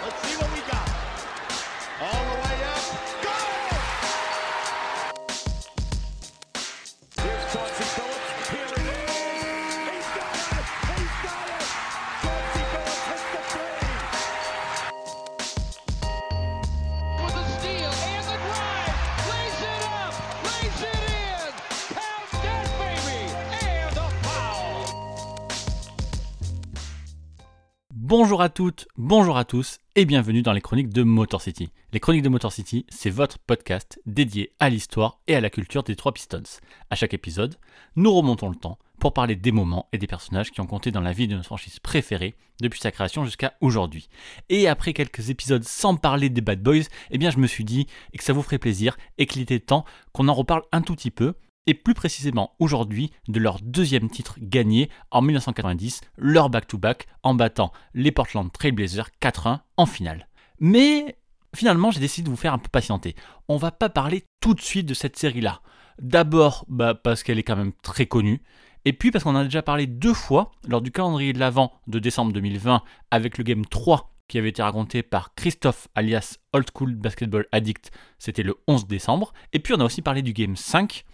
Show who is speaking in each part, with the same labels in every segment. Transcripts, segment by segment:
Speaker 1: Let's see what
Speaker 2: Bonjour à toutes, bonjour à tous et bienvenue dans les chroniques de Motor City. Les chroniques de Motor City, c'est votre podcast dédié à l'histoire et à la culture des trois Pistons. À chaque épisode, nous remontons le temps pour parler des moments et des personnages qui ont compté dans la vie de notre franchise préférée depuis sa création jusqu'à aujourd'hui. Et après quelques épisodes sans parler des Bad Boys, eh bien je me suis dit que ça vous ferait plaisir et qu'il était temps qu'on en reparle un tout petit peu et plus précisément aujourd'hui de leur deuxième titre gagné en 1990, leur back-to-back en battant les Portland Trail Blazers 4-1 en finale. Mais finalement j'ai décidé de vous faire un peu patienter. On va pas parler tout de suite de cette série-là. D'abord bah, parce qu'elle est quand même très connue, et puis parce qu'on en a déjà parlé deux fois lors du calendrier de l'Avent de décembre 2020 avec le Game 3 qui avait été raconté par Christophe alias Old School Basketball Addict, c'était le 11 décembre, et puis on a aussi parlé du Game 5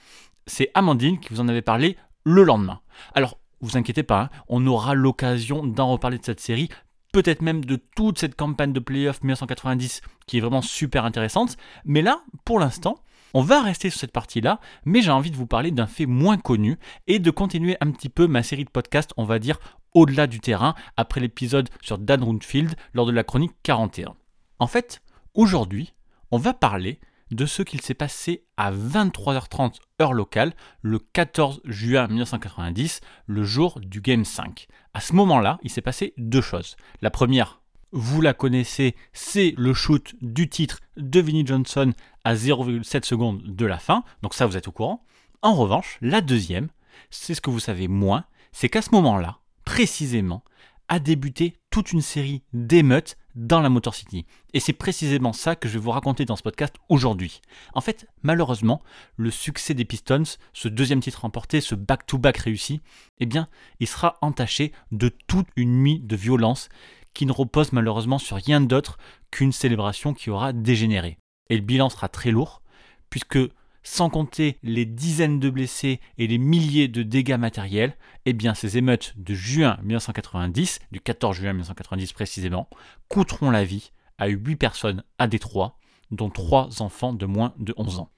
Speaker 2: c'est Amandine qui vous en avait parlé le lendemain. Alors, vous inquiétez pas, on aura l'occasion d'en reparler de cette série, peut-être même de toute cette campagne de playoff 1990 qui est vraiment super intéressante. Mais là, pour l'instant, on va rester sur cette partie-là, mais j'ai envie de vous parler d'un fait moins connu et de continuer un petit peu ma série de podcasts, on va dire, au-delà du terrain, après l'épisode sur Dan Roundfield lors de la chronique 41. En fait, aujourd'hui, on va parler de ce qu'il s'est passé à 23h30 heure locale le 14 juin 1990, le jour du Game 5. À ce moment-là, il s'est passé deux choses. La première, vous la connaissez, c'est le shoot du titre de Vinnie Johnson à 0,7 secondes de la fin, donc ça vous êtes au courant. En revanche, la deuxième, c'est ce que vous savez moins, c'est qu'à ce moment-là, précisément, a débuté toute une série d'émeutes dans la Motor City. Et c'est précisément ça que je vais vous raconter dans ce podcast aujourd'hui. En fait, malheureusement, le succès des Pistons, ce deuxième titre remporté, ce back-to-back réussi, eh bien, il sera entaché de toute une nuit de violence qui ne repose malheureusement sur rien d'autre qu'une célébration qui aura dégénéré. Et le bilan sera très lourd, puisque sans compter les dizaines de blessés et les milliers de dégâts matériels, eh ces émeutes de juin 1990, du 14 juin 1990 précisément, coûteront la vie à 8 personnes à Détroit, dont 3 enfants de moins de 11 ans.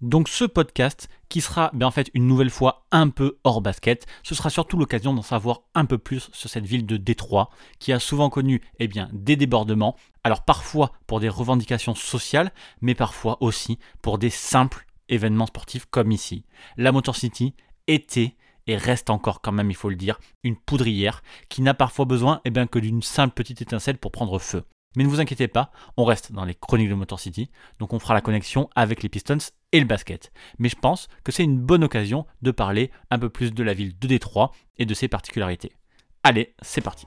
Speaker 2: Donc ce podcast, qui sera ben, en fait une nouvelle fois un peu hors basket, ce sera surtout l'occasion d'en savoir un peu plus sur cette ville de Détroit, qui a souvent connu eh des débordements, alors parfois pour des revendications sociales, mais parfois aussi pour des simples événements sportifs comme ici. La Motor City était et reste encore quand même, il faut le dire, une poudrière qui n'a parfois besoin eh bien, que d'une simple petite étincelle pour prendre feu. Mais ne vous inquiétez pas, on reste dans les chroniques de Motor City, donc on fera la connexion avec les Pistons et le basket. Mais je pense que c'est une bonne occasion de parler un peu plus de la ville de Détroit et de ses particularités. Allez, c'est parti.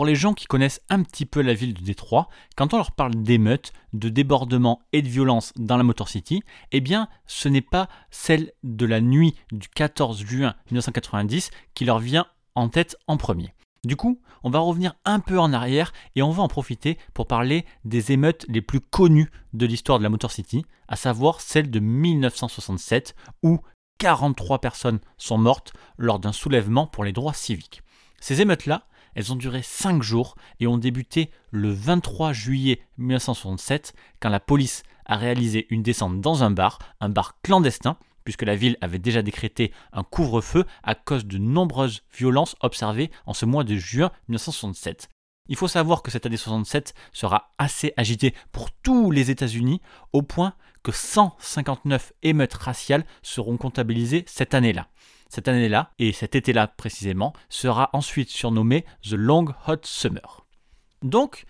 Speaker 2: Pour les gens qui connaissent un petit peu la ville de Détroit, quand on leur parle d'émeutes, de débordements et de violence dans la Motor City, eh bien, ce n'est pas celle de la nuit du 14 juin 1990 qui leur vient en tête en premier. Du coup, on va revenir un peu en arrière et on va en profiter pour parler des émeutes les plus connues de l'histoire de la Motor City, à savoir celle de 1967 où 43 personnes sont mortes lors d'un soulèvement pour les droits civiques. Ces émeutes-là, elles ont duré 5 jours et ont débuté le 23 juillet 1967 quand la police a réalisé une descente dans un bar, un bar clandestin, puisque la ville avait déjà décrété un couvre-feu à cause de nombreuses violences observées en ce mois de juin 1967. Il faut savoir que cette année 67 sera assez agitée pour tous les États-Unis, au point que 159 émeutes raciales seront comptabilisées cette année-là. Cette année-là, et cet été-là précisément, sera ensuite surnommé The Long Hot Summer. Donc,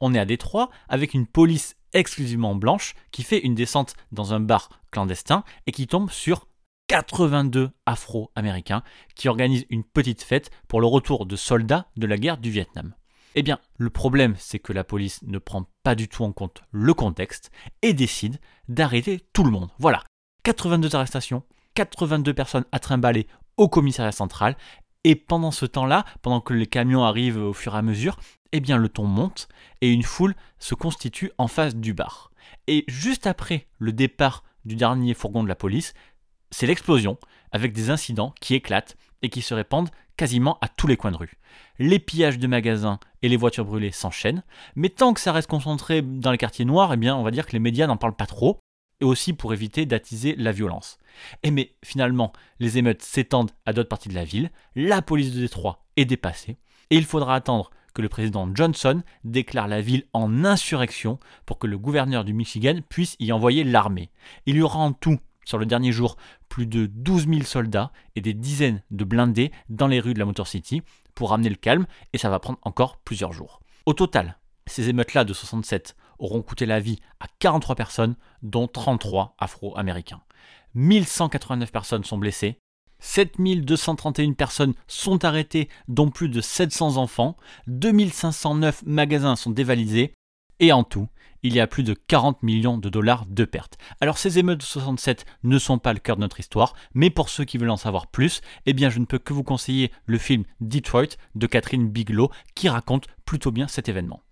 Speaker 2: on est à Détroit avec une police exclusivement blanche qui fait une descente dans un bar clandestin et qui tombe sur 82 Afro-Américains qui organisent une petite fête pour le retour de soldats de la guerre du Vietnam. Eh bien, le problème, c'est que la police ne prend pas du tout en compte le contexte et décide d'arrêter tout le monde. Voilà, 82 arrestations, 82 personnes à trimballer au commissariat central, et pendant ce temps-là, pendant que les camions arrivent au fur et à mesure, eh bien le ton monte et une foule se constitue en face du bar. Et juste après le départ du dernier fourgon de la police, c'est l'explosion, avec des incidents qui éclatent et qui se répandent quasiment à tous les coins de rue. Les pillages de magasins et les voitures brûlées s'enchaînent, mais tant que ça reste concentré dans les quartiers noirs, eh bien on va dire que les médias n'en parlent pas trop, et aussi pour éviter d'attiser la violence. Et mais finalement, les émeutes s'étendent à d'autres parties de la ville, la police de Détroit est dépassée, et il faudra attendre que le président Johnson déclare la ville en insurrection pour que le gouverneur du Michigan puisse y envoyer l'armée. Il y aura en tout, sur le dernier jour, plus de 12 000 soldats et des dizaines de blindés dans les rues de la Motor City pour ramener le calme, et ça va prendre encore plusieurs jours. Au total, ces émeutes-là de 67 auront coûté la vie à 43 personnes, dont 33 afro-américains. 1189 personnes sont blessées, 7231 personnes sont arrêtées, dont plus de 700 enfants, 2509 magasins sont dévalisés, et en tout, il y a plus de 40 millions de dollars de pertes. Alors ces émeutes de 67 ne sont pas le cœur de notre histoire, mais pour ceux qui veulent en savoir plus, eh bien je ne peux que vous conseiller le film Detroit de Catherine Bigelow qui raconte plutôt bien cet événement.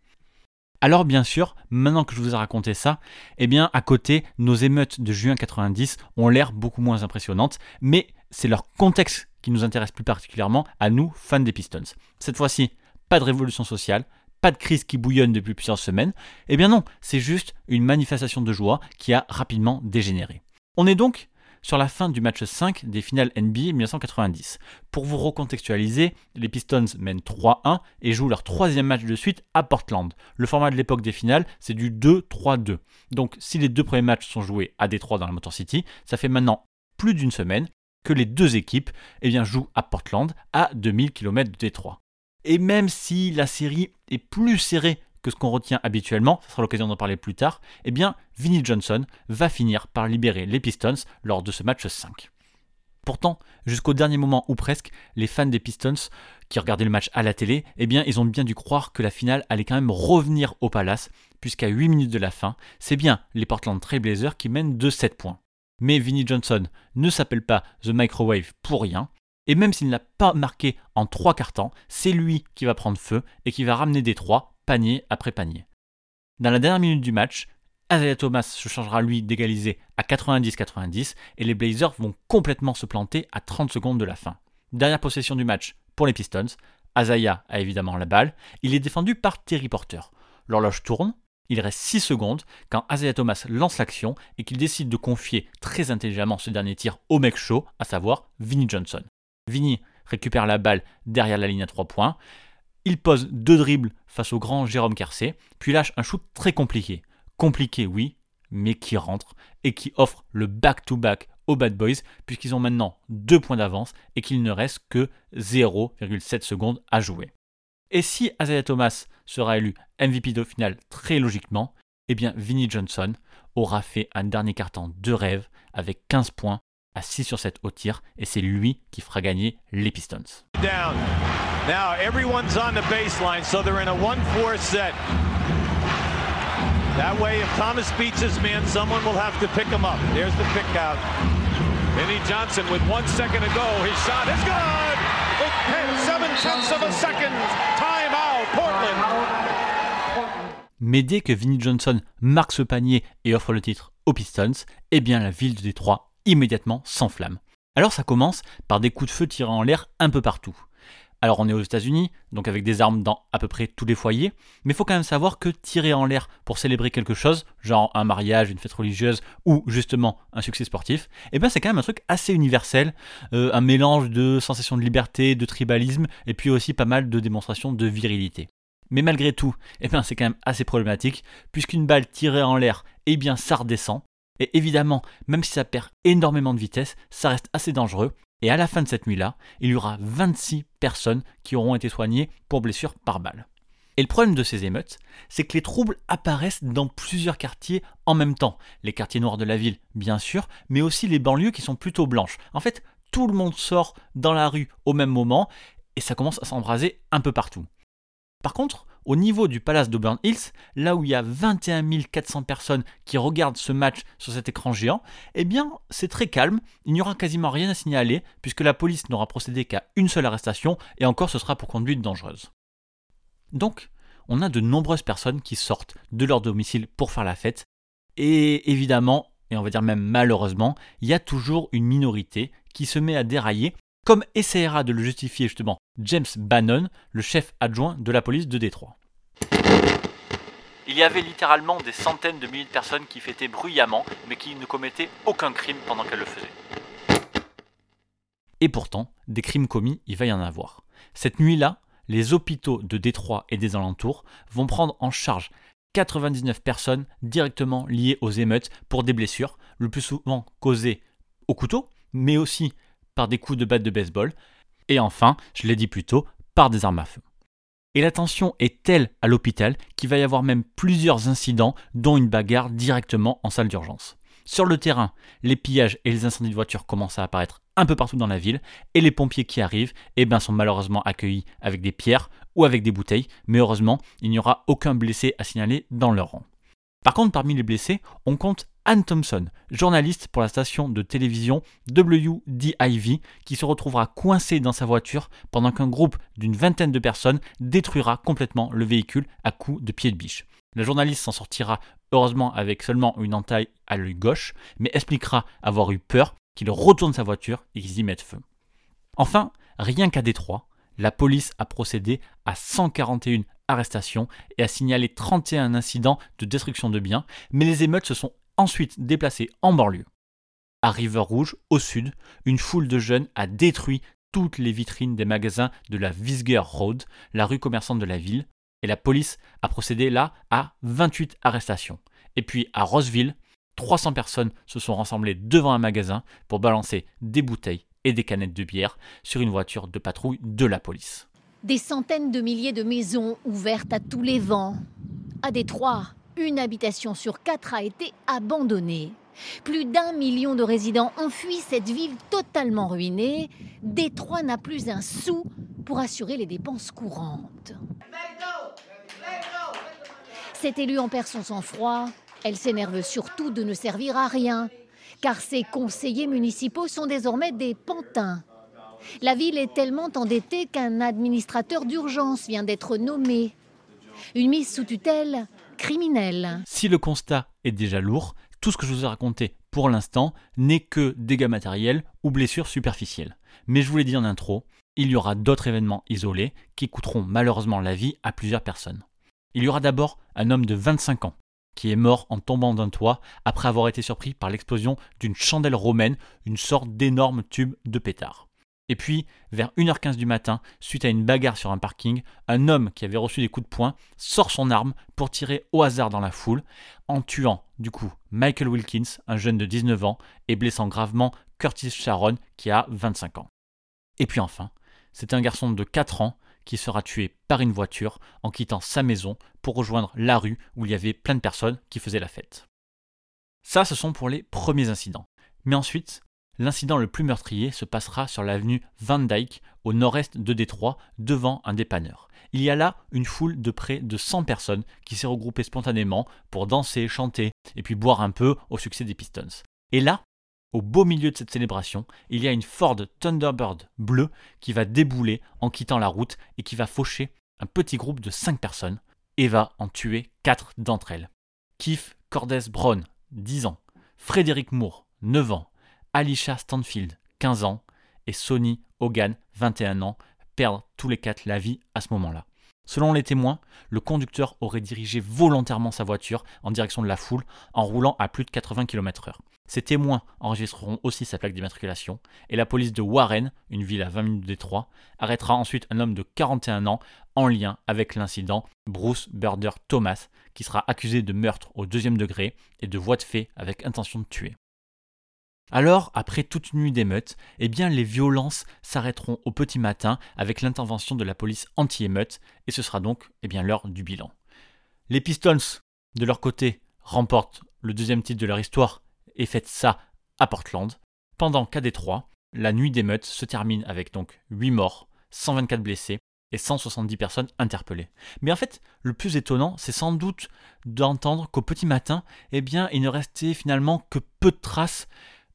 Speaker 2: Alors bien sûr, maintenant que je vous ai raconté ça, eh bien à côté, nos émeutes de juin 90 ont l'air beaucoup moins impressionnantes, mais c'est leur contexte qui nous intéresse plus particulièrement à nous, fans des Pistons. Cette fois-ci, pas de révolution sociale, pas de crise qui bouillonne depuis plusieurs semaines. Eh bien non, c'est juste une manifestation de joie qui a rapidement dégénéré. On est donc sur la fin du match 5 des finales NBA 1990. Pour vous recontextualiser, les Pistons mènent 3-1 et jouent leur troisième match de suite à Portland. Le format de l'époque des finales, c'est du 2-3-2. Donc si les deux premiers matchs sont joués à Détroit dans la Motor City, ça fait maintenant plus d'une semaine que les deux équipes eh bien, jouent à Portland, à 2000 km de Détroit. Et même si la série est plus serrée que ce qu'on retient habituellement, ce sera l'occasion d'en parler plus tard, eh bien, Vinnie Johnson va finir par libérer les Pistons lors de ce match 5. Pourtant, jusqu'au dernier moment ou presque, les fans des Pistons qui regardaient le match à la télé, eh bien, ils ont bien dû croire que la finale allait quand même revenir au Palace, puisqu'à 8 minutes de la fin, c'est bien les Portland Trailblazers qui mènent de 7 points. Mais Vinnie Johnson ne s'appelle pas The Microwave pour rien, et même s'il n'a pas marqué en trois quarts temps, c'est lui qui va prendre feu et qui va ramener des trois, panier après panier. Dans la dernière minute du match, Isaiah Thomas se changera lui d'égaliser à 90-90 et les Blazers vont complètement se planter à 30 secondes de la fin. Dernière possession du match pour les Pistons, Isaiah a évidemment la balle, il est défendu par Terry Porter. L'horloge tourne, il reste 6 secondes quand Isaiah Thomas lance l'action et qu'il décide de confier très intelligemment ce dernier tir au mec chaud, à savoir Vinnie Johnson. Vinny récupère la balle derrière la ligne à 3 points. Il pose deux dribbles face au grand Jérôme Kersey, puis lâche un shoot très compliqué. Compliqué, oui, mais qui rentre et qui offre le back-to-back aux Bad Boys, puisqu'ils ont maintenant deux points d'avance et qu'il ne reste que 0,7 secondes à jouer. Et si Isaiah Thomas sera élu MVP de finale très logiquement, eh bien Vinnie Johnson aura fait un dernier carton de rêve avec 15 points 6 sur 7 au tir et c'est lui qui fera gagner les Pistons.
Speaker 1: Down. Now everyone's on the baseline, so they're in a 1-4 set. That way, if Thomas beats his man, someone will have to pick him up. There's the pick out.
Speaker 3: Vinny Johnson with one second to go. His shot is good. Seven tenths of a second. Time out, Portland.
Speaker 2: Mais dès que Vinnie Johnson marque ce panier et offre le titre aux Pistons, eh bien la ville de Détroit immédiatement s'enflamme. Alors ça commence par des coups de feu tirés en l'air un peu partout. Alors on est aux États-Unis, donc avec des armes dans à peu près tous les foyers, mais faut quand même savoir que tirer en l'air pour célébrer quelque chose, genre un mariage, une fête religieuse ou justement un succès sportif, eh bien c'est quand même un truc assez universel, euh, un mélange de sensation de liberté, de tribalisme et puis aussi pas mal de démonstrations de virilité. Mais malgré tout, eh bien c'est quand même assez problématique puisqu'une balle tirée en l'air, eh bien ça redescend et évidemment, même si ça perd énormément de vitesse, ça reste assez dangereux. Et à la fin de cette nuit-là, il y aura 26 personnes qui auront été soignées pour blessures par balle. Et le problème de ces émeutes, c'est que les troubles apparaissent dans plusieurs quartiers en même temps. Les quartiers noirs de la ville, bien sûr, mais aussi les banlieues qui sont plutôt blanches. En fait, tout le monde sort dans la rue au même moment et ça commence à s'embraser un peu partout. Par contre, au niveau du palace d'Auburn Hills, là où il y a 21 400 personnes qui regardent ce match sur cet écran géant, eh bien c'est très calme, il n'y aura quasiment rien à signaler puisque la police n'aura procédé qu'à une seule arrestation et encore ce sera pour conduite dangereuse. Donc, on a de nombreuses personnes qui sortent de leur domicile pour faire la fête et évidemment, et on va dire même malheureusement, il y a toujours une minorité qui se met à dérailler comme essaiera de le justifier justement James Bannon, le chef adjoint de la police de Détroit. Il y avait littéralement des centaines de milliers de personnes qui fêtaient bruyamment, mais qui ne commettaient aucun crime pendant qu'elles le faisaient. Et pourtant, des crimes commis, il va y en avoir. Cette nuit-là, les hôpitaux de Détroit et des alentours vont prendre en charge 99 personnes directement liées aux émeutes pour des blessures, le plus souvent causées au couteau, mais aussi par des coups de batte de baseball, et enfin, je l'ai dit plus tôt, par des armes à feu. Et la tension est telle à l'hôpital qu'il va y avoir même plusieurs incidents, dont une bagarre directement en salle d'urgence. Sur le terrain, les pillages et les incendies de voitures commencent à apparaître un peu partout dans la ville, et les pompiers qui arrivent eh ben, sont malheureusement accueillis avec des pierres ou avec des bouteilles, mais heureusement, il n'y aura aucun blessé à signaler dans leur rang. Par contre, parmi les blessés, on compte Anne Thompson, journaliste pour la station de télévision WDIV, qui se retrouvera coincée dans sa voiture pendant qu'un groupe d'une vingtaine de personnes détruira complètement le véhicule à coups de pied de biche. La journaliste s'en sortira heureusement avec seulement une entaille à l'œil gauche, mais expliquera avoir eu peur qu'il retourne sa voiture et qu'ils y mettent feu. Enfin, rien qu'à Détroit, la police a procédé à 141 arrestations et a signalé 31 incidents de destruction de biens, mais les émeutes se sont ensuite déplacé en banlieue. À River Rouge, au sud, une foule de jeunes a détruit toutes les vitrines des magasins de la Visger Road, la rue commerçante de la ville, et la police a procédé là à 28 arrestations. Et puis à Roseville, 300 personnes se sont rassemblées devant un magasin pour balancer des bouteilles et des canettes de bière sur une voiture de patrouille de la police.
Speaker 4: Des centaines de milliers de maisons ouvertes à tous les vents. À Détroit, une habitation sur quatre a été abandonnée. Plus d'un million de résidents ont fui cette ville totalement ruinée. Détroit n'a plus un sou pour assurer les dépenses courantes. Cette élue en perd son sang-froid. Elle s'énerve surtout de ne servir à rien, car ses conseillers municipaux sont désormais des pantins. La ville est tellement endettée qu'un administrateur d'urgence vient d'être nommé. Une mise sous tutelle
Speaker 2: Si le constat est déjà lourd, tout ce que je vous ai raconté pour l'instant n'est que dégâts matériels ou blessures superficielles. Mais je vous l'ai dit en intro, il y aura d'autres événements isolés qui coûteront malheureusement la vie à plusieurs personnes. Il y aura d'abord un homme de 25 ans qui est mort en tombant d'un toit après avoir été surpris par l'explosion d'une chandelle romaine, une sorte d'énorme tube de pétard. Et puis, vers 1h15 du matin, suite à une bagarre sur un parking, un homme qui avait reçu des coups de poing sort son arme pour tirer au hasard dans la foule, en tuant du coup Michael Wilkins, un jeune de 19 ans, et blessant gravement Curtis Sharon, qui a 25 ans. Et puis enfin, c'est un garçon de 4 ans qui sera tué par une voiture en quittant sa maison pour rejoindre la rue où il y avait plein de personnes qui faisaient la fête. Ça, ce sont pour les premiers incidents. Mais ensuite, L'incident le plus meurtrier se passera sur l'avenue Van Dyke, au nord-est de Détroit, devant un dépanneur. Il y a là une foule de près de 100 personnes qui s'est regroupée spontanément pour danser, chanter et puis boire un peu au succès des Pistons. Et là, au beau milieu de cette célébration, il y a une Ford Thunderbird bleue qui va débouler en quittant la route et qui va faucher un petit groupe de 5 personnes et va en tuer 4 d'entre elles. Keith Cordes Brown, 10 ans, Frédéric Moore, 9 ans, Alicia Stanfield, 15 ans, et Sonny Hogan, 21 ans, perdent tous les quatre la vie à ce moment-là. Selon les témoins, le conducteur aurait dirigé volontairement sa voiture en direction de la foule en roulant à plus de 80 km/h. Ces témoins enregistreront aussi sa plaque d'immatriculation et la police de Warren, une ville à 20 minutes de Détroit, arrêtera ensuite un homme de 41 ans en lien avec l'incident, Bruce Burder Thomas, qui sera accusé de meurtre au deuxième degré et de voie de fait avec intention de tuer. Alors, après toute nuit d'émeutes, eh bien les violences s'arrêteront au petit matin avec l'intervention de la police anti-émeute et ce sera donc eh bien l'heure du bilan. Les Pistons, de leur côté, remportent le deuxième titre de leur histoire et fêtent ça à Portland, pendant qu'à Détroit, la nuit d'émeute se termine avec donc 8 morts, 124 blessés et 170 personnes interpellées. Mais en fait, le plus étonnant, c'est sans doute d'entendre qu'au petit matin, eh bien, il ne restait finalement que peu de traces,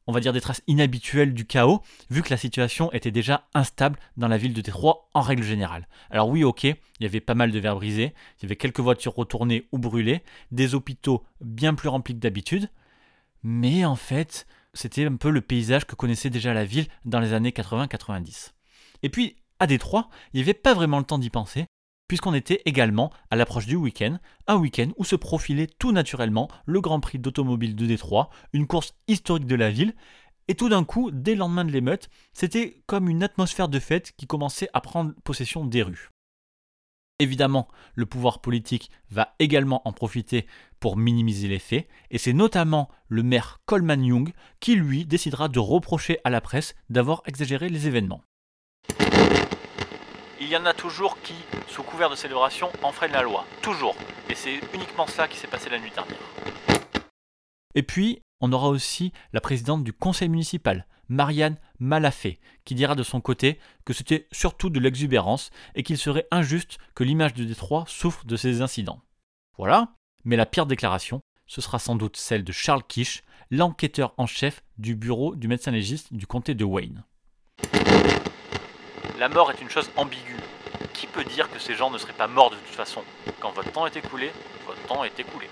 Speaker 2: on va dire des traces inhabituelles du chaos, vu que la situation était déjà instable dans la ville de Détroit en règle générale. Alors oui, ok, il y avait pas mal de verres brisés, il y avait quelques voitures retournées ou brûlées, des hôpitaux bien plus remplis que d'habitude, mais en fait, c'était un peu le paysage que connaissait déjà la ville dans les années 80-90. Et puis, à Détroit, il n'y avait pas vraiment le temps d'y penser, puisqu'on était également à l'approche du week-end, un week-end où se profilait tout naturellement le Grand Prix d'automobile de Détroit, une course historique de la ville, et tout d'un coup, dès le lendemain de l'émeute, c'était comme une atmosphère de fête qui commençait à prendre possession des rues. Évidemment, le pouvoir politique va également en profiter pour minimiser les faits, et c'est notamment le maire Coleman Young qui, lui, décidera de reprocher à la presse d'avoir exagéré les événements. Il y en a toujours qui, sous couvert de célébration, enfreignent la loi. Toujours. Et c'est uniquement ça qui s'est passé la nuit dernière. Et puis, on aura aussi la présidente du conseil municipal, Marianne Malafé, qui dira de son côté que c'était surtout de l'exubérance et qu'il serait injuste que l'image de Détroit souffre de ces incidents. Voilà, mais la pire déclaration, ce sera sans doute celle de Charles Kish, l'enquêteur en chef du bureau du médecin légiste du comté de Wayne. La mort est une chose ambiguë. Qui peut dire que ces gens ne seraient pas morts de toute façon? Quand votre temps est écoulé, votre temps est écoulé.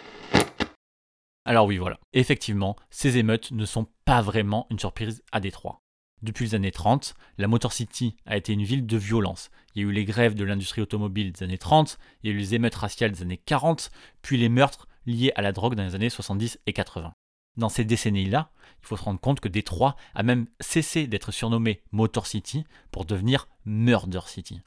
Speaker 2: Alors oui, voilà. Effectivement, ces émeutes ne sont pas vraiment une surprise à Détroit. Depuis les années 30, la Motor City a été une ville de violence. Il y a eu les grèves de l'industrie automobile des années 30, il y a eu les émeutes raciales des années 40, puis les meurtres liés à la drogue dans les années 70 et 80. Dans ces décennies-là, il faut se rendre compte que Détroit a même cessé d'être surnommé Motor City pour devenir Murder City.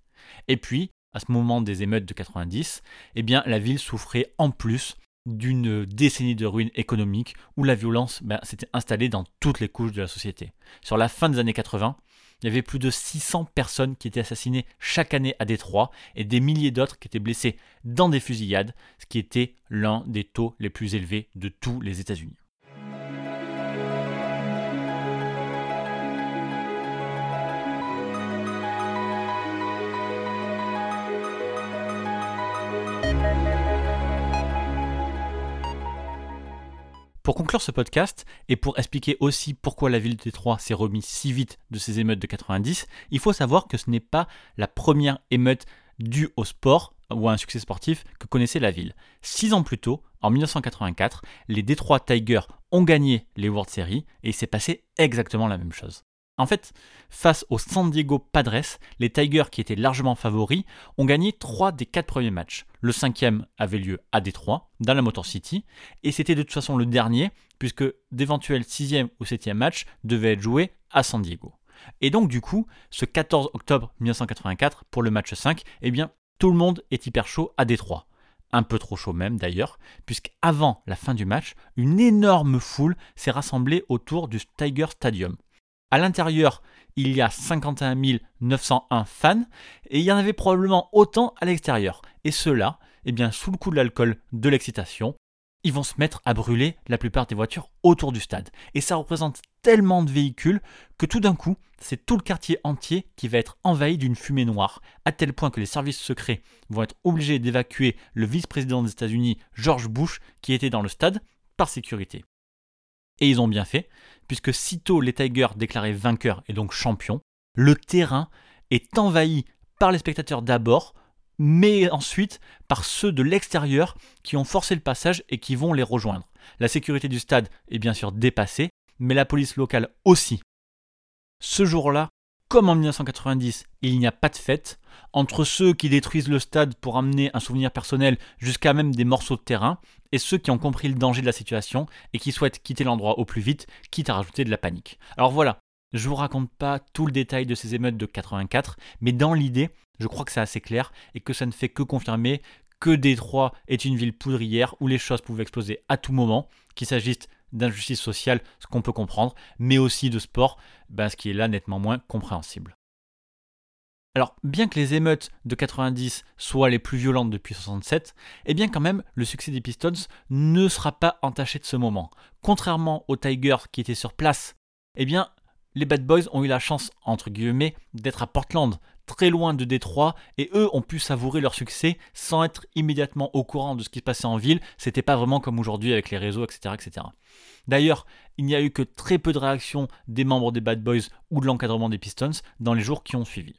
Speaker 2: Et puis, à ce moment des émeutes de 90, eh bien, la ville souffrait en plus d'une décennie de ruines économiques où la violence ben, s'était installée dans toutes les couches de la société. Sur la fin des années 80, il y avait plus de 600 personnes qui étaient assassinées chaque année à Détroit et des milliers d'autres qui étaient blessées dans des fusillades, ce qui était l'un des taux les plus élevés de tous les États-Unis. Pour conclure ce podcast, et pour expliquer aussi pourquoi la ville de Détroit s'est remise si vite de ces émeutes de 90, il faut savoir que ce n'est pas la première émeute due au sport ou à un succès sportif que connaissait la ville. Six ans plus tôt, en 1984, les Detroit Tigers ont gagné les World Series et il s'est passé exactement la même chose. En fait, face aux San Diego Padres, les Tigers, qui étaient largement favoris, ont gagné 3 des 4 premiers matchs. Le cinquième avait lieu à Détroit, dans la Motor City, et c'était de toute façon le dernier, puisque d'éventuels 6e ou 7e matchs devaient être joués à San Diego. Et donc du coup, ce 14 octobre 1984, pour le match 5, eh bien, tout le monde est hyper chaud à Détroit. Un peu trop chaud même d'ailleurs, puisqu'avant la fin du match, une énorme foule s'est rassemblée autour du Tiger Stadium. À l'intérieur, il y a 51 901 fans et il y en avait probablement autant à l'extérieur. Et ceux-là, eh bien, sous le coup de l'alcool, de l'excitation, ils vont se mettre à brûler la plupart des voitures autour du stade. Et ça représente tellement de véhicules que tout d'un coup, c'est tout le quartier entier qui va être envahi d'une fumée noire, à tel point que les services secrets vont être obligés d'évacuer le vice-président des États-Unis, George Bush, qui était dans le stade, par sécurité. Et ils ont bien fait, puisque sitôt les Tigers déclarés vainqueurs et donc champions, le terrain est envahi par les spectateurs d'abord, mais ensuite par ceux de l'extérieur qui ont forcé le passage et qui vont les rejoindre. La sécurité du stade est bien sûr dépassée, mais la police locale aussi. Ce jour-là, comme en 1990, il n'y a pas de fête, entre ceux qui détruisent le stade pour amener un souvenir personnel jusqu'à même des morceaux de terrain, et ceux qui ont compris le danger de la situation et qui souhaitent quitter l'endroit au plus vite, quitte à rajouter de la panique. Alors voilà, je vous raconte pas tout le détail de ces émeutes de 84, mais dans l'idée, je crois que c'est assez clair et que ça ne fait que confirmer que Détroit est une ville poudrière où les choses pouvaient exploser à tout moment, qu'il s'agisse d'injustice sociale, ce qu'on peut comprendre, mais aussi de sport, ben, ce qui est là nettement moins compréhensible. Alors, bien que les émeutes de 90 soient les plus violentes depuis 67, eh bien quand même, le succès des Pistons ne sera pas entaché de ce moment. Contrairement aux Tigers qui étaient sur place, eh bien, les Bad Boys ont eu la chance, entre guillemets, d'être à Portland, très loin de Détroit, et eux ont pu savourer leur succès sans être immédiatement au courant de ce qui se passait en ville. C'était pas vraiment comme aujourd'hui avec les réseaux, etc., etc. D'ailleurs, il n'y a eu que très peu de réactions des membres des Bad Boys ou de l'encadrement des Pistons dans les jours qui ont suivi.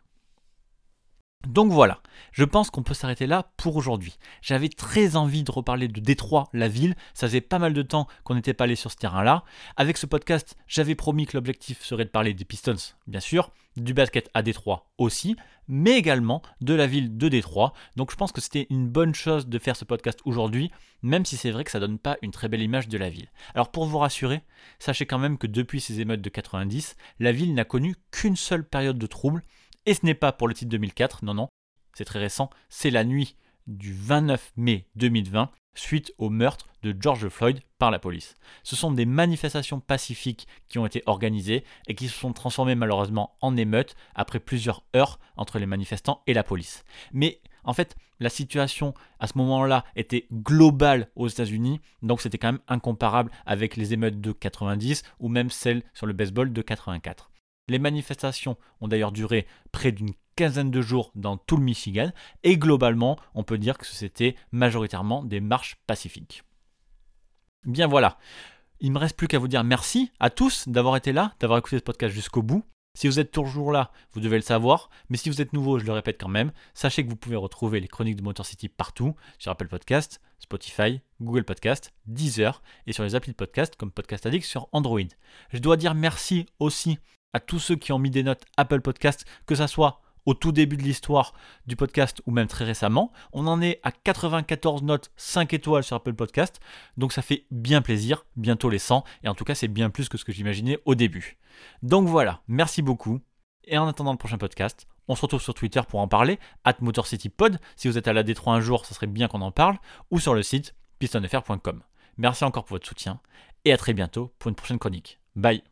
Speaker 2: Donc voilà, je pense qu'on peut s'arrêter là pour aujourd'hui. J'avais très envie de reparler de Détroit, la ville. Ça faisait pas mal de temps qu'on n'était pas allé sur ce terrain-là. Avec ce podcast, j'avais promis que l'objectif serait de parler des Pistons, bien sûr, du basket à Détroit aussi, mais également de la ville de Détroit. Donc je pense que c'était une bonne chose de faire ce podcast aujourd'hui, même si c'est vrai que ça donne pas une très belle image de la ville. Alors pour vous rassurer, sachez quand même que depuis ces émeutes de 90, la ville n'a connu qu'une seule période de trouble et ce n'est pas pour le titre 2004, non, non, c'est très récent, c'est la nuit du 29 mai 2020 suite au meurtre de George Floyd par la police. Ce sont des manifestations pacifiques qui ont été organisées et qui se sont transformées malheureusement en émeutes après plusieurs heures entre les manifestants et la police. Mais en fait, la situation à ce moment-là était globale aux États-Unis, donc c'était quand même incomparable avec les émeutes de 90 ou même celles sur le baseball de 84. Les manifestations ont d'ailleurs duré près d'une quinzaine de jours dans tout le Michigan et globalement, on peut dire que c'était majoritairement des marches pacifiques. Bien voilà, il me reste plus qu'à vous dire merci à tous d'avoir été là, d'avoir écouté ce podcast jusqu'au bout. Si vous êtes toujours là, vous devez le savoir, mais si vous êtes nouveau, je le répète quand même, sachez que vous pouvez retrouver les chroniques de Motor City partout, sur Apple Podcast, Spotify, Google Podcast, Deezer et sur les applis de podcast comme Podcast Addict sur Android. Je dois dire merci aussi à tous ceux qui ont mis des notes Apple Podcast, que ça soit au tout début de l'histoire du podcast ou même très récemment. On en est à 94 notes 5 étoiles sur Apple Podcast, donc ça fait bien plaisir, bientôt les 100, et en tout cas c'est bien plus que ce que j'imaginais au début. Donc voilà, merci beaucoup, et en attendant le prochain podcast, on se retrouve sur Twitter pour en parler, at MotorCityPod, si vous êtes à la Détroit un jour, ça serait bien qu'on en parle, ou sur le site pistonfr.com. Merci encore pour votre soutien, et à très bientôt pour une prochaine chronique. Bye